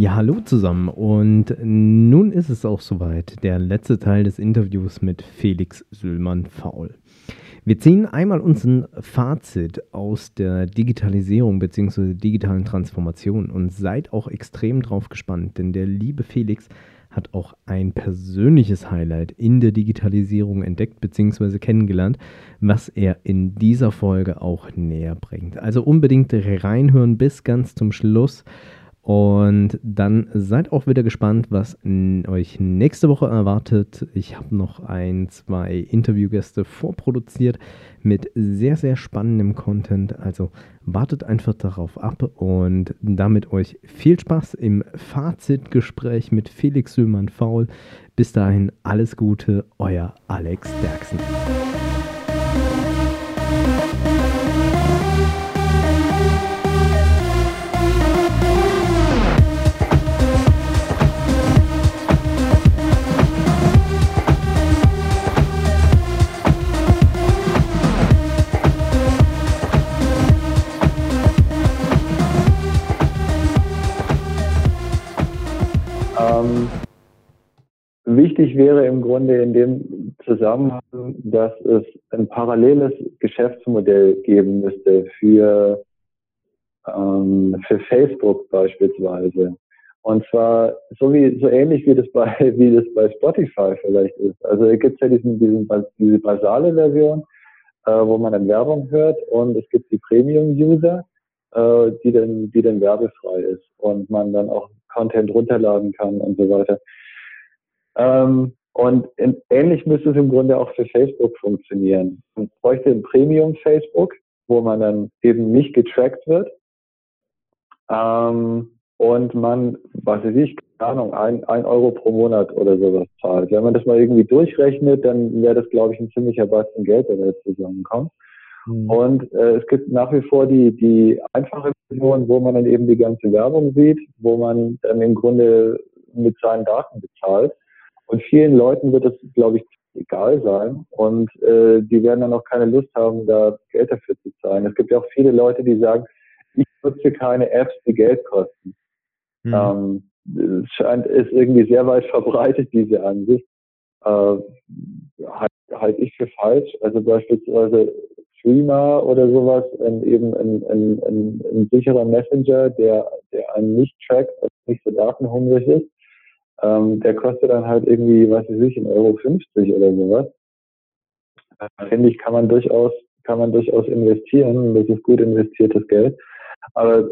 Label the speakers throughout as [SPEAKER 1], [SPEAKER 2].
[SPEAKER 1] Ja, hallo zusammen und nun ist es auch soweit, der letzte Teil des Interviews mit Felix Süllmann-Faul. Wir ziehen einmal unseren Fazit aus der Digitalisierung bzw. digitalen Transformation und seid auch extrem drauf gespannt, denn der liebe Felix hat auch ein persönliches Highlight in der Digitalisierung entdeckt bzw. kennengelernt, was er in dieser Folge auch näher bringt. Also unbedingt reinhören bis ganz zum Schluss. Und dann seid auch wieder gespannt, was euch nächste Woche erwartet. Ich habe noch ein, zwei Interviewgäste vorproduziert mit sehr, sehr spannendem Content. Also wartet einfach darauf ab und damit euch viel Spaß im Fazitgespräch mit Felix Sühlmann-Faul. Bis dahin alles Gute, euer Alex Derksen.
[SPEAKER 2] Wichtig wäre im Grunde in dem Zusammenhang, dass es ein paralleles Geschäftsmodell geben müsste für, ähm, für Facebook beispielsweise. Und zwar so wie so ähnlich wie das bei wie das bei Spotify vielleicht ist. Also es gibt ja diesen, diesen diese basale Version, äh, wo man dann Werbung hört und es gibt die Premium-User, äh, die dann die dann werbefrei ist und man dann auch Content runterladen kann und so weiter. Ähm, und in, ähnlich müsste es im Grunde auch für Facebook funktionieren. Man bräuchte ein Premium Facebook, wo man dann eben nicht getrackt wird. Ähm, und man, was weiß ich, keine Ahnung, ein, ein Euro pro Monat oder sowas zahlt. Wenn man das mal irgendwie durchrechnet, dann wäre das, glaube ich, ein ziemlicher Batzen Geld, der da jetzt zusammenkommt. Mhm. Und äh, es gibt nach wie vor die, die einfache Version, wo man dann eben die ganze Werbung sieht, wo man dann im Grunde mit seinen Daten bezahlt. Und vielen Leuten wird es, glaube ich, egal sein und äh, die werden dann auch keine Lust haben, da Geld dafür zu zahlen. Es gibt ja auch viele Leute, die sagen, ich nutze keine Apps, die Geld kosten. Mhm. Ähm, es scheint, ist irgendwie sehr weit verbreitet, diese Ansicht. Äh, halte halt ich für falsch. Also beispielsweise Streamer oder sowas, ähm, eben ein, ein, ein, ein sicherer Messenger, der, der einen nicht trackt, also nicht so datenhungrig ist ähm, der kostet dann halt irgendwie, was weiß ich, 1,50 Euro 50 oder sowas. Äh, Finde ich, kann man durchaus, kann man durchaus investieren. Das ist gut investiertes Geld. Aber äh,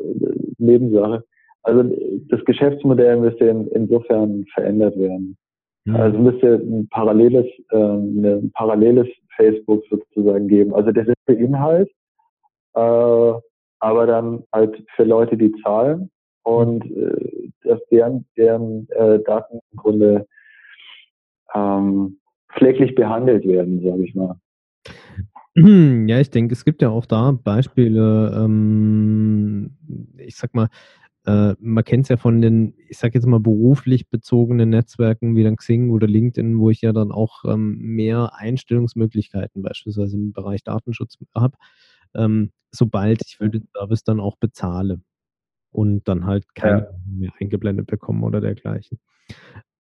[SPEAKER 2] Nebensache. Also das Geschäftsmodell müsste in, insofern verändert werden. Mhm. Also müsste ein paralleles, äh, ein paralleles Facebook sozusagen geben. Also das ist der Inhalt, äh, aber dann halt für Leute, die zahlen und äh, dass deren, deren äh, Daten im Grunde ähm, pfleglich behandelt werden, sage ich mal.
[SPEAKER 1] Ja, ich denke, es gibt ja auch da Beispiele, ähm, ich sag mal, äh, man kennt es ja von den, ich sag jetzt mal, beruflich bezogenen Netzwerken wie dann Xing oder LinkedIn, wo ich ja dann auch ähm, mehr Einstellungsmöglichkeiten beispielsweise im Bereich Datenschutz habe, ähm, sobald ich für den Service dann auch bezahle und dann halt keine ja. mehr eingeblendet bekommen oder dergleichen.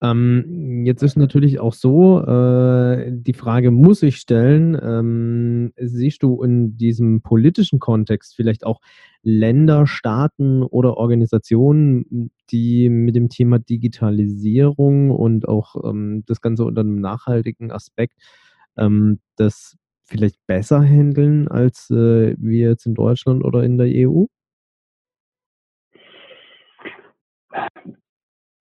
[SPEAKER 1] Ähm, jetzt ist natürlich auch so, äh, die Frage muss ich stellen, ähm, siehst du in diesem politischen Kontext vielleicht auch Länder, Staaten oder Organisationen, die mit dem Thema Digitalisierung und auch ähm, das Ganze unter einem nachhaltigen Aspekt ähm, das vielleicht besser handeln als äh, wir jetzt in Deutschland oder in der EU?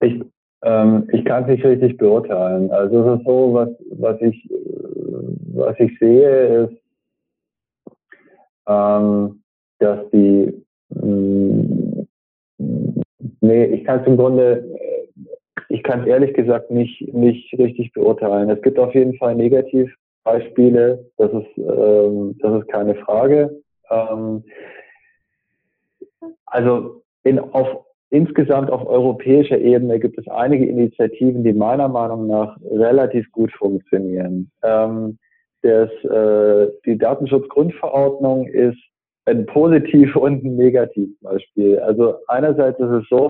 [SPEAKER 2] Ich, ähm, ich kann es nicht richtig beurteilen. Also es ist so, was, was ich, was ich sehe, ist, ähm, dass die, mm, nee, ich kann es im Grunde, ich kann es ehrlich gesagt nicht, nicht richtig beurteilen. Es gibt auf jeden Fall Negativbeispiele, das ist, ähm, das ist keine Frage. Ähm, also in, auf, insgesamt auf europäischer Ebene gibt es einige Initiativen, die meiner Meinung nach relativ gut funktionieren. Ähm, das, äh, die Datenschutzgrundverordnung ist ein Positiv- und ein Negativbeispiel. Also einerseits ist es so,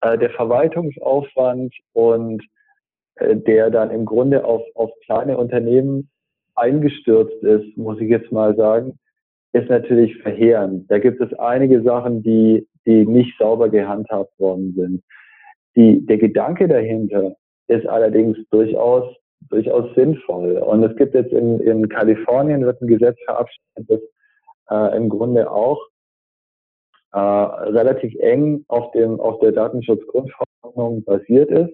[SPEAKER 2] äh, der Verwaltungsaufwand und äh, der dann im Grunde auf, auf kleine Unternehmen eingestürzt ist, muss ich jetzt mal sagen, ist natürlich verheerend. Da gibt es einige Sachen, die, die nicht sauber gehandhabt worden sind. Die, der Gedanke dahinter ist allerdings durchaus, durchaus sinnvoll. Und es gibt jetzt in, in Kalifornien wird ein Gesetz verabschiedet, das äh, im Grunde auch äh, relativ eng auf dem, auf der Datenschutzgrundverordnung basiert ist.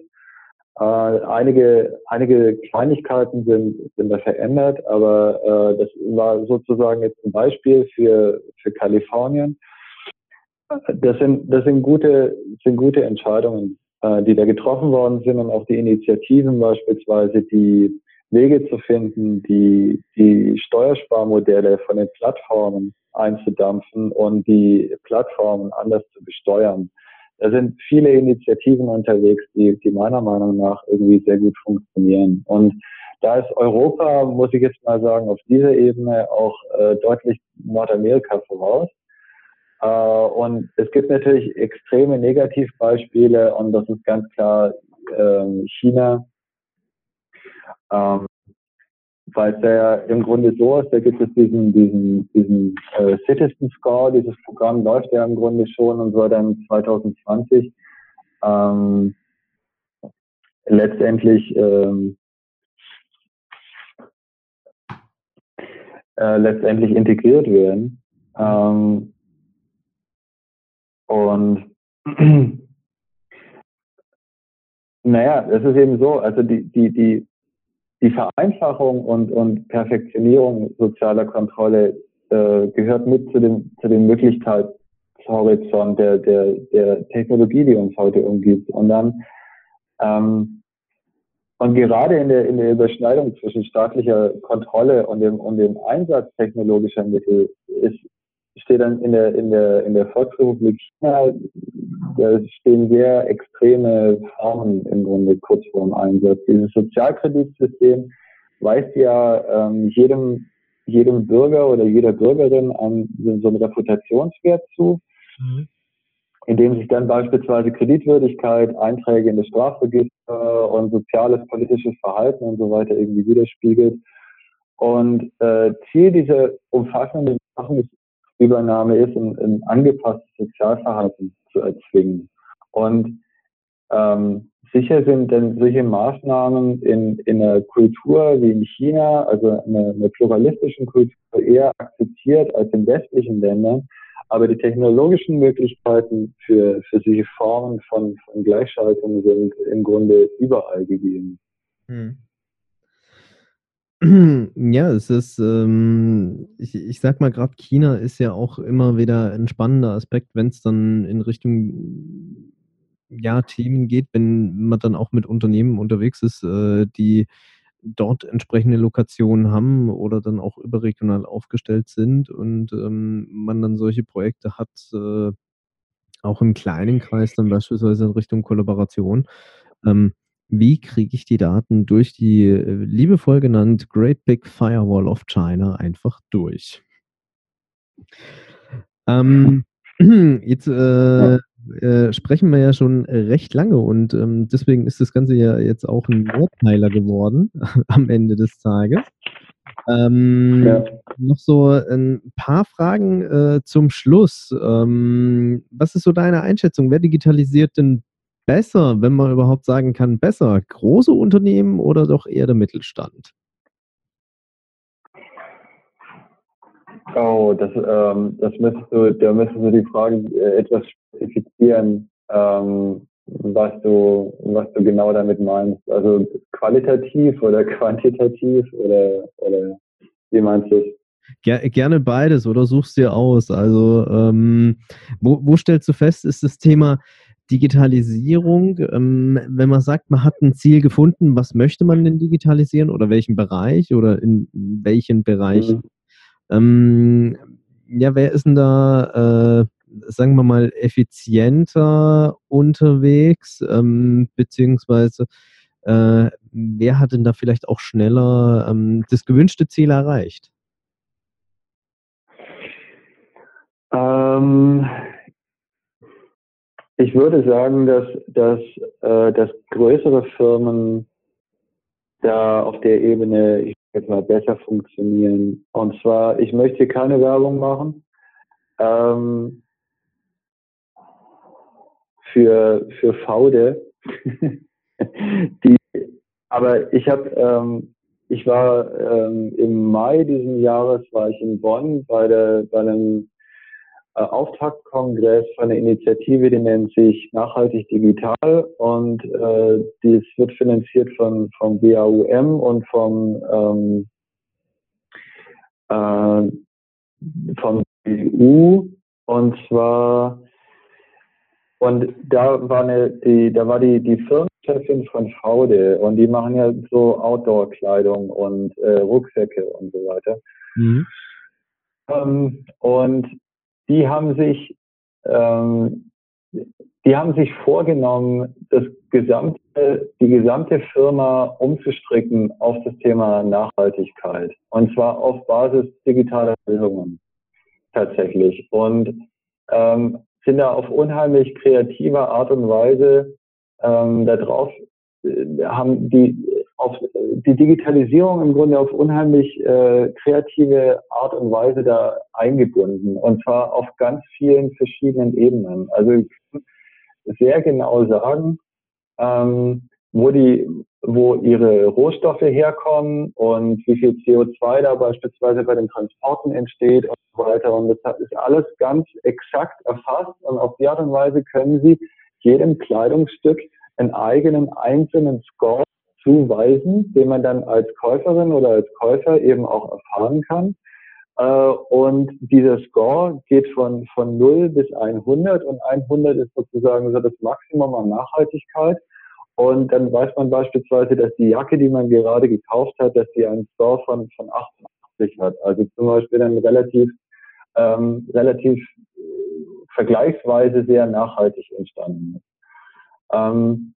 [SPEAKER 2] Äh, einige, einige Kleinigkeiten sind, sind da verändert, aber äh, das war sozusagen jetzt ein Beispiel für, für Kalifornien. Das sind, das sind gute, sind gute Entscheidungen, äh, die da getroffen worden sind und auch die Initiativen beispielsweise, die Wege zu finden, die, die Steuersparmodelle von den Plattformen einzudampfen und die Plattformen anders zu besteuern da sind viele Initiativen unterwegs, die, die meiner Meinung nach irgendwie sehr gut funktionieren. Und da ist Europa, muss ich jetzt mal sagen, auf dieser Ebene auch äh, deutlich Nordamerika voraus. Äh, und es gibt natürlich extreme Negativbeispiele und das ist ganz klar ähm, China. Ähm, weil es ja im Grunde so ist, da gibt es diesen, diesen, diesen äh, Citizen Score, dieses Programm läuft ja im Grunde schon und soll dann 2020 ähm, letztendlich ähm, äh, letztendlich integriert werden. Ähm, und naja, es ist eben so, also die, die, die die Vereinfachung und, und Perfektionierung sozialer Kontrolle äh, gehört mit zu dem, zu dem Möglichkeitshorizont der, der, der Technologie, die uns heute umgibt. Und dann ähm, und gerade in der, in der Überschneidung zwischen staatlicher Kontrolle und dem, und dem Einsatz technologischer Mittel ist, steht dann in der, in der, in der Volksrepublik China, da stehen sehr extreme Formen im Grunde kurz vor dem Einsatz. Dieses Sozialkreditsystem weist ja ähm, jedem, jedem Bürger oder jeder Bürgerin an so einen Reputationswert zu, mhm. indem sich dann beispielsweise Kreditwürdigkeit, Einträge in das Strafregister und soziales, politisches Verhalten und so weiter irgendwie widerspiegelt. Und äh, Ziel dieser umfassenden Sachen ist Übernahme ist, ein, ein angepasstes Sozialverhalten zu erzwingen. Und ähm, sicher sind denn solche Maßnahmen in, in einer Kultur wie in China, also einer, einer pluralistischen Kultur, eher akzeptiert als in westlichen Ländern. Aber die technologischen Möglichkeiten für, für solche Formen von, von Gleichschaltung sind im Grunde überall gegeben. Hm.
[SPEAKER 1] Ja, es ist, ähm, ich, ich sag mal, gerade China ist ja auch immer wieder ein spannender Aspekt, wenn es dann in Richtung ja, Themen geht, wenn man dann auch mit Unternehmen unterwegs ist, äh, die dort entsprechende Lokationen haben oder dann auch überregional aufgestellt sind und ähm, man dann solche Projekte hat, äh, auch im kleinen Kreis dann beispielsweise in Richtung Kollaboration. Ähm, wie kriege ich die Daten durch die äh, liebevoll genannt Great Big Firewall of China einfach durch? Ähm, jetzt äh, äh, sprechen wir ja schon recht lange und ähm, deswegen ist das Ganze ja jetzt auch ein Mehrteiler geworden am Ende des Tages. Ähm, ja. Noch so ein paar Fragen äh, zum Schluss. Ähm, was ist so deine Einschätzung? Wer digitalisiert denn besser, wenn man überhaupt sagen kann, besser? Große Unternehmen oder doch eher der Mittelstand?
[SPEAKER 2] Oh, das, ähm, das müsstest du, da müsstest du die Frage äh, etwas spezifizieren, ähm, was du, was du genau damit meinst. Also qualitativ oder quantitativ oder, oder wie meinst du es?
[SPEAKER 1] Ger gerne beides oder suchst dir aus. Also ähm, wo, wo stellst du fest, ist das Thema Digitalisierung, ähm, wenn man sagt, man hat ein Ziel gefunden, was möchte man denn digitalisieren oder welchen Bereich oder in welchen Bereichen? Mhm. Ähm, ja, wer ist denn da, äh, sagen wir mal, effizienter unterwegs, ähm, beziehungsweise äh, wer hat denn da vielleicht auch schneller ähm, das gewünschte Ziel erreicht?
[SPEAKER 2] Ähm, ich würde sagen, dass, dass, äh, dass größere Firmen da auf der Ebene, ich jetzt mal, besser funktionieren. Und zwar, ich möchte hier keine Werbung machen ähm, für, für Faude. Die, aber ich habe, ähm, ich war ähm, im Mai diesen Jahres war ich in Bonn bei der bei einem äh, Auftaktkongress von einer Initiative, die nennt sich Nachhaltig Digital und äh, dies wird finanziert von vom BAUM und vom ähm, äh, vom EU und zwar und da war eine die da war die die Firmenchefin von Faude und die machen ja so Outdoor-Kleidung und äh, Rucksäcke und so weiter. Mhm. Ähm, und die haben sich, ähm, die haben sich vorgenommen, das gesamte, die gesamte Firma umzustricken auf das Thema Nachhaltigkeit. Und zwar auf Basis digitaler Lösungen tatsächlich. Und ähm, sind da auf unheimlich kreative Art und Weise ähm, darauf, äh, haben die auf die Digitalisierung im Grunde auf unheimlich äh, kreative Art und Weise da eingebunden und zwar auf ganz vielen verschiedenen Ebenen. Also ich kann sehr genau sagen, ähm, wo die, wo ihre Rohstoffe herkommen und wie viel CO2 da beispielsweise bei den Transporten entsteht und so weiter. Und das ist alles ganz exakt erfasst und auf die Art und Weise können sie jedem Kleidungsstück einen eigenen einzelnen Score zuweisen, den man dann als Käuferin oder als Käufer eben auch erfahren kann. Äh, und dieser Score geht von, von 0 bis 100 und 100 ist sozusagen so das Maximum an Nachhaltigkeit. Und dann weiß man beispielsweise, dass die Jacke, die man gerade gekauft hat, dass die einen Score von, von 88 hat. Also zum Beispiel dann relativ, ähm, relativ äh, vergleichsweise sehr nachhaltig entstanden ist. Ähm,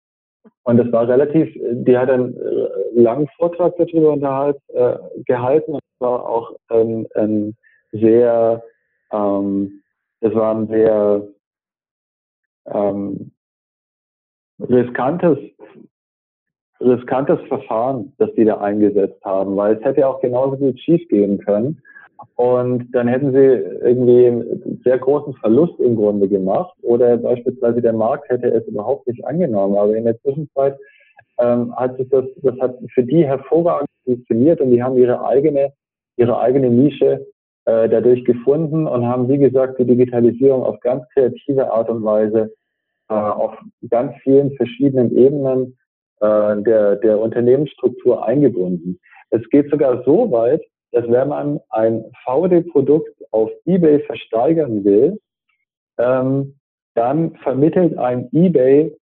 [SPEAKER 2] und das war relativ, die hat einen äh, langen Vortrag darüber unterhalt, äh, gehalten. Und war auch ein, ein sehr, ähm, das war ein sehr ähm, riskantes, riskantes Verfahren, das die da eingesetzt haben, weil es hätte auch genauso gut schief gehen können. Und dann hätten sie irgendwie einen sehr großen Verlust im Grunde gemacht oder beispielsweise der Markt hätte es überhaupt nicht angenommen. Aber in der Zwischenzeit ähm, hat sich das, das hat für die hervorragend funktioniert und die haben ihre eigene, ihre eigene Nische äh, dadurch gefunden und haben, wie gesagt, die Digitalisierung auf ganz kreative Art und Weise äh, auf ganz vielen verschiedenen Ebenen äh, der, der Unternehmensstruktur eingebunden. Es geht sogar so weit, dass wenn man ein VD-Produkt auf eBay versteigern will, ähm, dann vermittelt ein eBay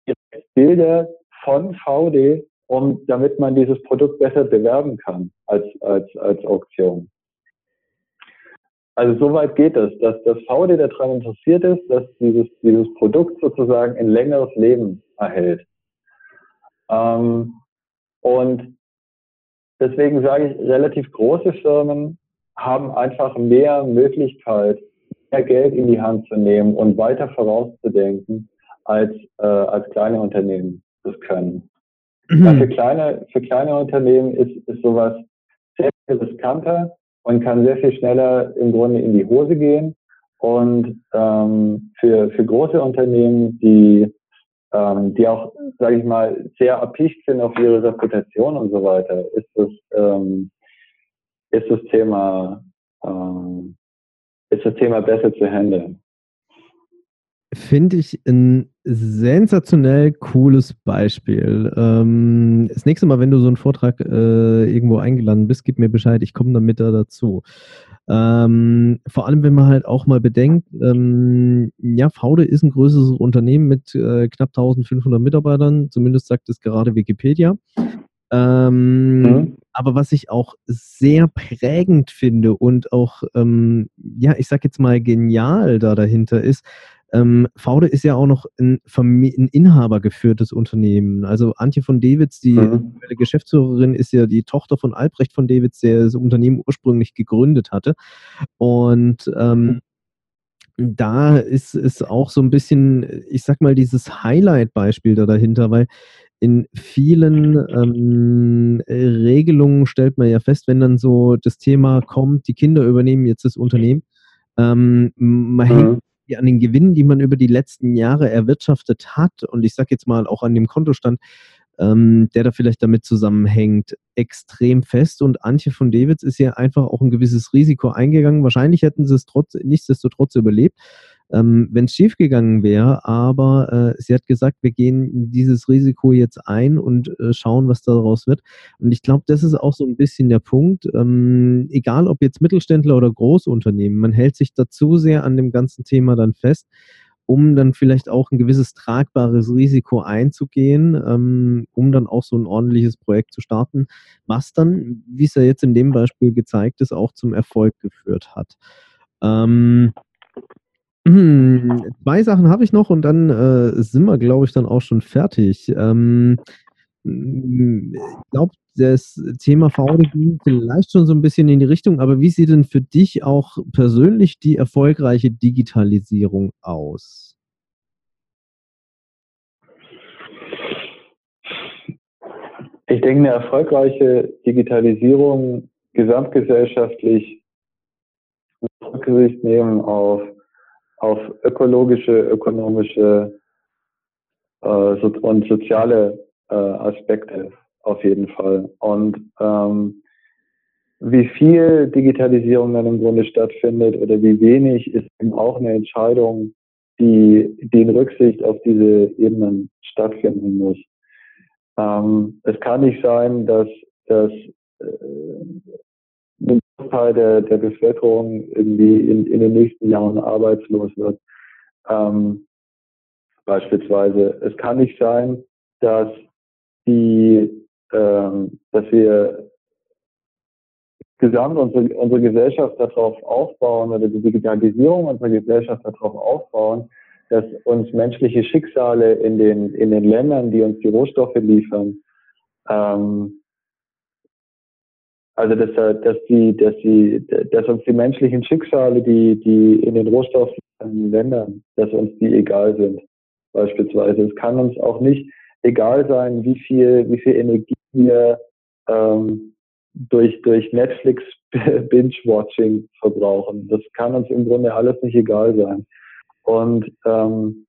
[SPEAKER 2] Bilder von VD, um, damit man dieses Produkt besser bewerben kann als, als, als Auktion. Also soweit geht es, dass das VD daran interessiert ist, dass dieses, dieses Produkt sozusagen ein längeres Leben erhält. Ähm, und Deswegen sage ich, relativ große Firmen haben einfach mehr Möglichkeit, mehr Geld in die Hand zu nehmen und weiter vorauszudenken, als, äh, als kleine Unternehmen das können. Mhm. Für, kleine, für kleine Unternehmen ist, ist sowas sehr viel riskanter und kann sehr viel schneller im Grunde in die Hose gehen. Und ähm, für, für große Unternehmen, die ähm, die auch, sage ich mal, sehr erpicht sind auf ihre Reputation und so weiter, ist das, ähm, ist das Thema, ähm, ist das Thema besser zu handeln.
[SPEAKER 1] Finde ich ein sensationell cooles Beispiel. Ähm, das nächste Mal, wenn du so einen Vortrag äh, irgendwo eingeladen bist, gib mir Bescheid, ich komme dann mit da dazu. Ähm, vor allem, wenn man halt auch mal bedenkt, ähm, ja, Faude ist ein größeres Unternehmen mit äh, knapp 1500 Mitarbeitern, zumindest sagt es gerade Wikipedia. Ähm, mhm. Aber was ich auch sehr prägend finde und auch, ähm, ja, ich sag jetzt mal genial da dahinter ist, ähm, Faude ist ja auch noch ein, ein inhabergeführtes Unternehmen. Also Antje von Dewitz, die mhm. Geschäftsführerin, ist ja die Tochter von Albrecht von Dewitz, der das Unternehmen ursprünglich gegründet hatte. Und ähm, da ist es auch so ein bisschen, ich sag mal, dieses Highlight-Beispiel da dahinter, weil in vielen ähm, Regelungen stellt man ja fest, wenn dann so das Thema kommt, die Kinder übernehmen jetzt das Unternehmen, ähm, man mhm. hängt an den Gewinnen, die man über die letzten Jahre erwirtschaftet hat, und ich sage jetzt mal auch an dem Kontostand, ähm, der da vielleicht damit zusammenhängt, extrem fest. Und Antje von Dewitz ist ja einfach auch ein gewisses Risiko eingegangen. Wahrscheinlich hätten sie es trotz, nichtsdestotrotz überlebt ähm, wenn es schiefgegangen wäre. Aber äh, sie hat gesagt, wir gehen dieses Risiko jetzt ein und äh, schauen, was daraus wird. Und ich glaube, das ist auch so ein bisschen der Punkt. Ähm, egal ob jetzt Mittelständler oder Großunternehmen, man hält sich da zu sehr an dem ganzen Thema dann fest um dann vielleicht auch ein gewisses tragbares Risiko einzugehen, ähm, um dann auch so ein ordentliches Projekt zu starten, was dann, wie es ja jetzt in dem Beispiel gezeigt ist, auch zum Erfolg geführt hat. Ähm, hm, zwei Sachen habe ich noch und dann äh, sind wir, glaube ich, dann auch schon fertig. Ähm, ich glaube, das Thema VD ging vielleicht schon so ein bisschen in die Richtung, aber wie sieht denn für dich auch persönlich die erfolgreiche Digitalisierung aus?
[SPEAKER 2] Ich denke, eine erfolgreiche Digitalisierung gesamtgesellschaftlich Rücksicht nehmen auf auf ökologische, ökonomische äh, und soziale äh, Aspekte auf jeden Fall. Und ähm, wie viel Digitalisierung dann im Grunde stattfindet oder wie wenig, ist eben auch eine Entscheidung, die, die in Rücksicht auf diese Ebenen stattfinden muss. Ähm, es kann nicht sein, dass, dass äh, Großteil der, der Bevölkerung irgendwie in, in den nächsten Jahren arbeitslos wird. Ähm, beispielsweise. Es kann nicht sein, dass die, ähm, dass wir gesamt unsere, unsere Gesellschaft darauf aufbauen oder die Digitalisierung unserer Gesellschaft darauf aufbauen, dass uns menschliche Schicksale in den, in den Ländern, die uns die Rohstoffe liefern, ähm, also dass, dass die, dass die, dass uns die menschlichen Schicksale, die, die in den Rohstoffländern, dass uns die egal sind. Beispielsweise. Es kann uns auch nicht egal sein, wie viel, wie viel Energie wir ähm, durch, durch Netflix Binge-Watching verbrauchen. Das kann uns im Grunde alles nicht egal sein. Und ähm,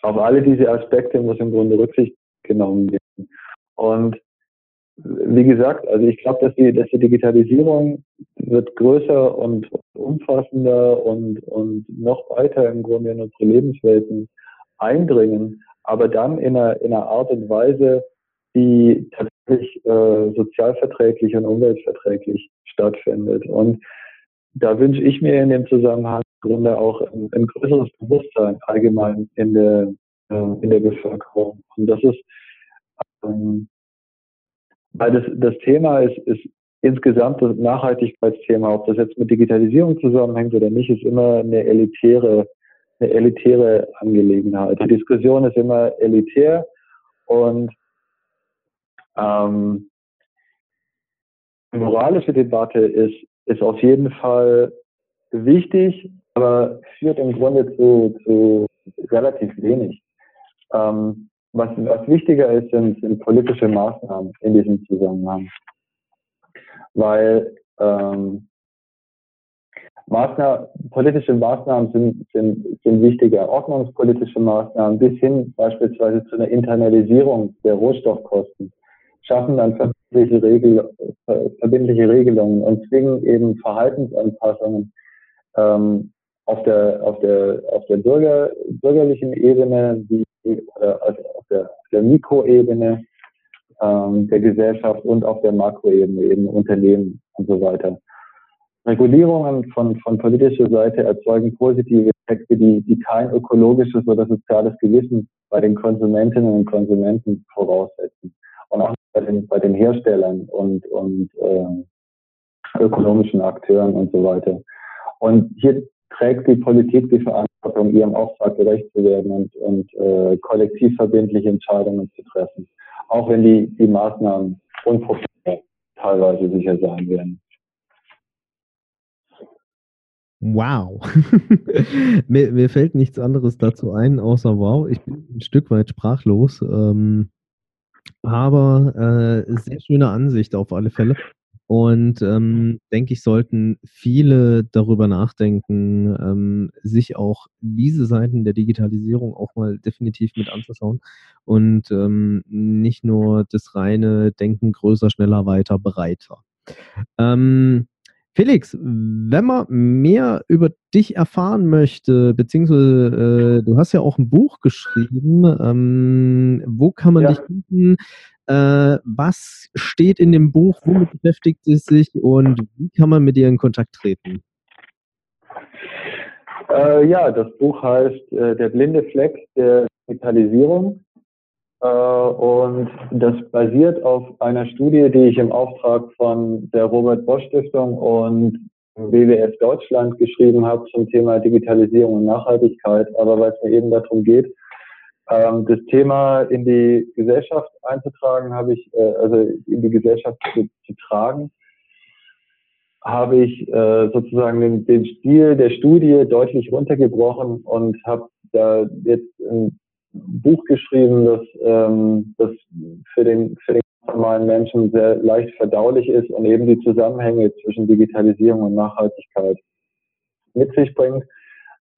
[SPEAKER 2] auf alle diese Aspekte muss im Grunde Rücksicht genommen werden. Und wie gesagt, also ich glaube, dass die, dass die Digitalisierung wird größer und umfassender und, und noch weiter im Grunde in unsere Lebenswelten eindringen, aber dann in einer, in einer Art und Weise, die tatsächlich äh, sozialverträglich und umweltverträglich stattfindet. Und da wünsche ich mir in dem Zusammenhang im Grunde auch ein, ein größeres Bewusstsein allgemein in der, äh, in der Bevölkerung. Und das ist ähm, weil das, das Thema ist, ist insgesamt das Nachhaltigkeitsthema, ob das jetzt mit Digitalisierung zusammenhängt oder nicht, ist immer eine elitäre, eine elitäre Angelegenheit. Die Diskussion ist immer elitär und ähm, die moralische Debatte ist, ist auf jeden Fall wichtig, aber führt im Grunde zu, zu relativ wenig. Ähm, was, was wichtiger ist, sind, sind politische Maßnahmen in diesem Zusammenhang. Weil ähm, Maßnahmen, politische Maßnahmen sind, sind, sind wichtiger. Ordnungspolitische Maßnahmen bis hin beispielsweise zu einer Internalisierung der Rohstoffkosten schaffen dann verbindliche, Regel, verbindliche Regelungen und zwingen eben Verhaltensanpassungen ähm, auf der, auf der, auf der Bürger, bürgerlichen Ebene, wie, also auf der, der Mikroebene ähm, der Gesellschaft und auf der Makroebene, eben Unternehmen und so weiter. Regulierungen von, von politischer Seite erzeugen positive Effekte, die, die kein ökologisches oder soziales Gewissen bei den Konsumentinnen und Konsumenten voraussetzen. Und auch bei den, bei den Herstellern und, und äh, ökonomischen Akteuren und so weiter. Und hier trägt die Politik die Verantwortung, ihrem Auftrag gerecht zu werden und, und äh, kollektiv verbindliche Entscheidungen zu treffen. Auch wenn die, die Maßnahmen unpopulär teilweise sicher sein werden.
[SPEAKER 1] Wow. mir, mir, fällt nichts anderes dazu ein, außer wow. Ich bin ein Stück weit sprachlos. Ähm, aber äh, sehr schöne Ansicht auf alle Fälle. Und ähm, denke ich, sollten viele darüber nachdenken, ähm, sich auch diese Seiten der Digitalisierung auch mal definitiv mit anzuschauen und ähm, nicht nur das reine Denken größer, schneller, weiter, breiter. Ähm, Felix, wenn man mehr über dich erfahren möchte, beziehungsweise äh, du hast ja auch ein Buch geschrieben, ähm, wo kann man ja. dich finden? Äh, was steht in dem Buch? Womit beschäftigt es sich und wie kann man mit dir in Kontakt treten?
[SPEAKER 2] Äh, ja, das Buch heißt äh, Der blinde Fleck der Digitalisierung. Äh, und das basiert auf einer Studie, die ich im Auftrag von der Robert Bosch Stiftung und WWF Deutschland geschrieben habe zum Thema Digitalisierung und Nachhaltigkeit. Aber weil es mir eben darum geht, ähm, das Thema in die Gesellschaft einzutragen, habe ich, äh, also in die Gesellschaft zu, zu tragen, habe ich äh, sozusagen den, den Stil der Studie deutlich runtergebrochen und habe da jetzt ein Buch geschrieben, das, ähm, das für den, für den normalen Menschen sehr leicht verdaulich ist und eben die Zusammenhänge zwischen Digitalisierung und Nachhaltigkeit mit sich bringt.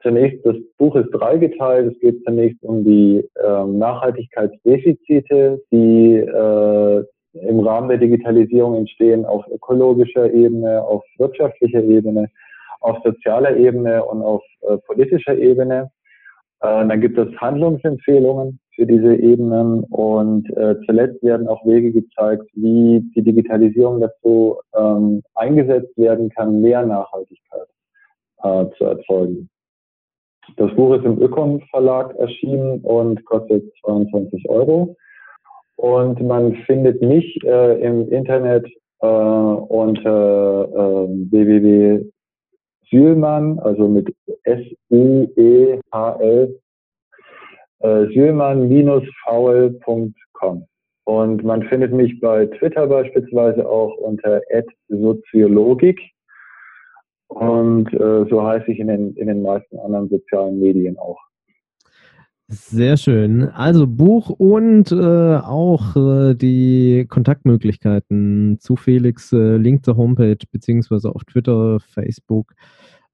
[SPEAKER 2] Zunächst, das Buch ist dreigeteilt. Es geht zunächst um die ähm, Nachhaltigkeitsdefizite, die äh, im Rahmen der Digitalisierung entstehen auf ökologischer Ebene, auf wirtschaftlicher Ebene, auf sozialer Ebene und auf äh, politischer Ebene. Äh, dann gibt es Handlungsempfehlungen für diese Ebenen und äh, zuletzt werden auch Wege gezeigt, wie die Digitalisierung dazu ähm, eingesetzt werden kann, mehr Nachhaltigkeit äh, zu erzeugen. Das Buch ist im Ökon Verlag erschienen und kostet 22 Euro. Und man findet mich äh, im Internet äh, unter äh, www Sühlmann, also mit S-U-E-H-L, äh, sühlmann-faul.com. Und man findet mich bei Twitter beispielsweise auch unter @soziologik. Und äh, so heiße ich in den, in den meisten anderen sozialen Medien auch.
[SPEAKER 1] Sehr schön. Also Buch und äh, auch äh, die Kontaktmöglichkeiten zu Felix, äh, Link zur Homepage beziehungsweise auf Twitter, Facebook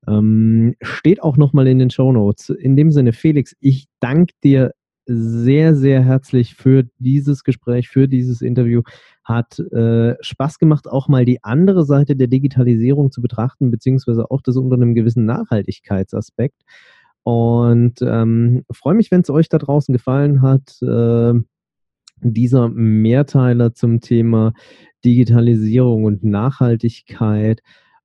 [SPEAKER 1] ähm, steht auch nochmal in den Show Notes. In dem Sinne, Felix, ich danke dir sehr, sehr herzlich für dieses Gespräch, für dieses Interview. Hat äh, Spaß gemacht, auch mal die andere Seite der Digitalisierung zu betrachten, beziehungsweise auch das unter einem gewissen Nachhaltigkeitsaspekt. Und ähm, freue mich, wenn es euch da draußen gefallen hat. Äh, dieser Mehrteiler zum Thema Digitalisierung und Nachhaltigkeit.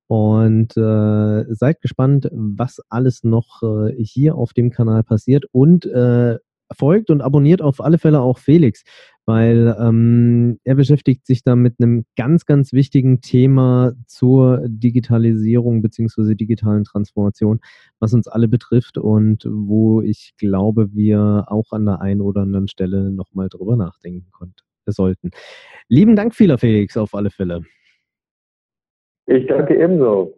[SPEAKER 1] Und äh, seid gespannt, was alles noch äh, hier auf dem Kanal passiert. Und äh, folgt und abonniert auf alle Fälle auch Felix, weil ähm, er beschäftigt sich da mit einem ganz, ganz wichtigen Thema zur Digitalisierung beziehungsweise digitalen Transformation, was uns alle betrifft und wo ich glaube, wir auch an der einen oder anderen Stelle nochmal drüber nachdenken konnten, sollten. Lieben Dank, vieler Felix, auf alle Fälle.
[SPEAKER 2] Ich danke ebenso.